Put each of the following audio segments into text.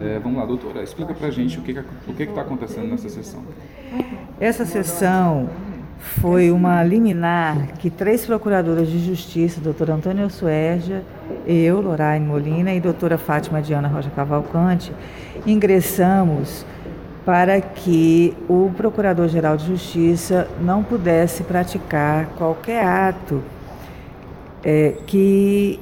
É, vamos lá, doutora, explica para a gente o que o que está acontecendo nessa sessão. Essa sessão foi uma liminar que três procuradoras de justiça, doutora Antônia Suérgia, eu, Loraine Molina e doutora Fátima Diana Rocha Cavalcante, ingressamos para que o Procurador-Geral de Justiça não pudesse praticar qualquer ato é, que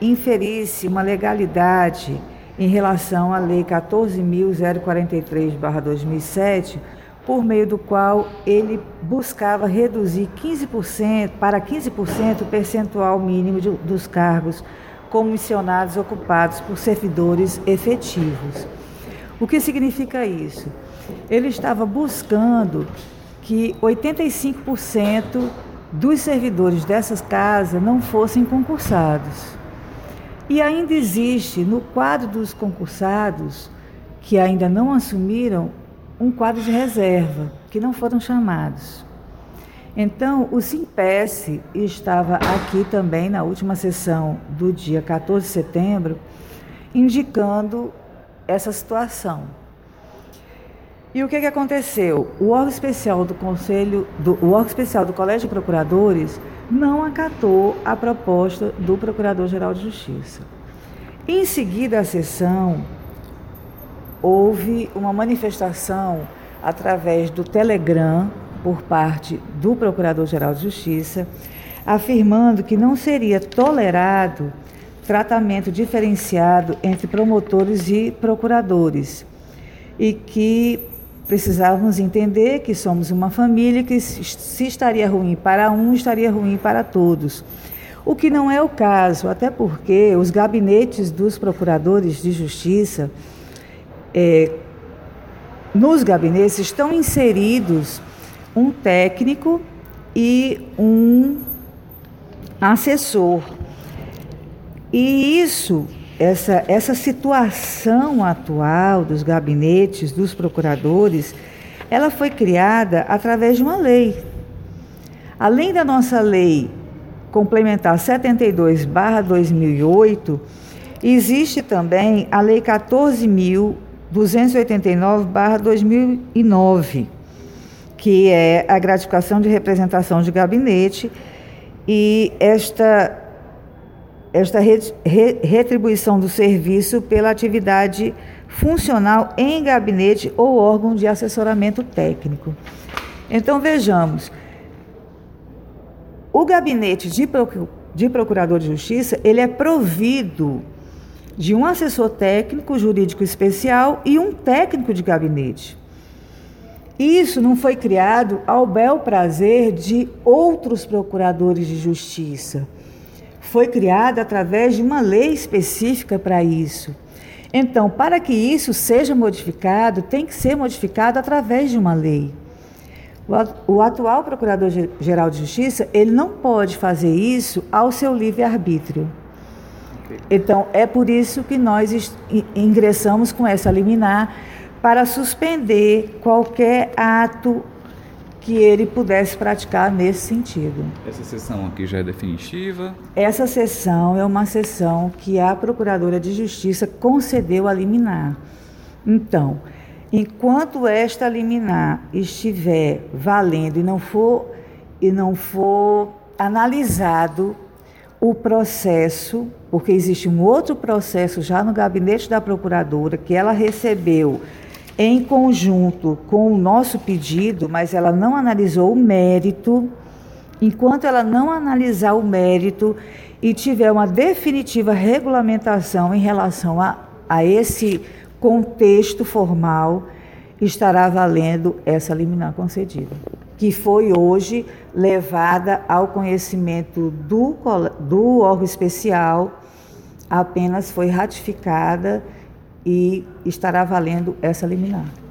inferisse uma legalidade em relação à Lei 14.043-2007, por meio do qual ele buscava reduzir 15% para 15% o percentual mínimo de, dos cargos comissionados ocupados por servidores efetivos. O que significa isso? Ele estava buscando que 85% dos servidores dessas casas não fossem concursados. E ainda existe no quadro dos concursados que ainda não assumiram um quadro de reserva, que não foram chamados. Então, o Simpes estava aqui também na última sessão do dia 14 de setembro, indicando essa situação. E o que, que aconteceu? O órgão especial do Conselho, do, o órgão especial do Colégio de Procuradores não acatou a proposta do Procurador-Geral de Justiça. Em seguida à sessão, houve uma manifestação através do Telegram por parte do Procurador-Geral de Justiça, afirmando que não seria tolerado tratamento diferenciado entre promotores e procuradores e que precisávamos entender que somos uma família que se estaria ruim para um, estaria ruim para todos. O que não é o caso, até porque os gabinetes dos procuradores de justiça, é, nos gabinetes estão inseridos um técnico e um assessor. E isso, essa, essa situação atual dos gabinetes dos procuradores, ela foi criada através de uma lei. Além da nossa lei complementar 72/2008, existe também a lei 14.289/2009, que é a gratificação de representação de gabinete e esta esta retribuição do serviço pela atividade funcional em gabinete ou órgão de assessoramento técnico. Então vejamos, o gabinete de, de procurador de justiça ele é provido de um assessor técnico jurídico especial e um técnico de gabinete. Isso não foi criado ao bel prazer de outros procuradores de justiça foi criada através de uma lei específica para isso. Então, para que isso seja modificado, tem que ser modificado através de uma lei. O atual Procurador-Geral de Justiça, ele não pode fazer isso ao seu livre-arbítrio. Então, é por isso que nós ingressamos com essa liminar para suspender qualquer ato que ele pudesse praticar nesse sentido. Essa sessão aqui já é definitiva? Essa sessão é uma sessão que a Procuradora de Justiça concedeu a liminar. Então, enquanto esta liminar estiver valendo e não for e não for analisado o processo, porque existe um outro processo já no gabinete da procuradora que ela recebeu em conjunto com o nosso pedido, mas ela não analisou o mérito. Enquanto ela não analisar o mérito e tiver uma definitiva regulamentação em relação a, a esse contexto formal, estará valendo essa liminar concedida, que foi hoje levada ao conhecimento do, do órgão especial, apenas foi ratificada e estará valendo essa liminar.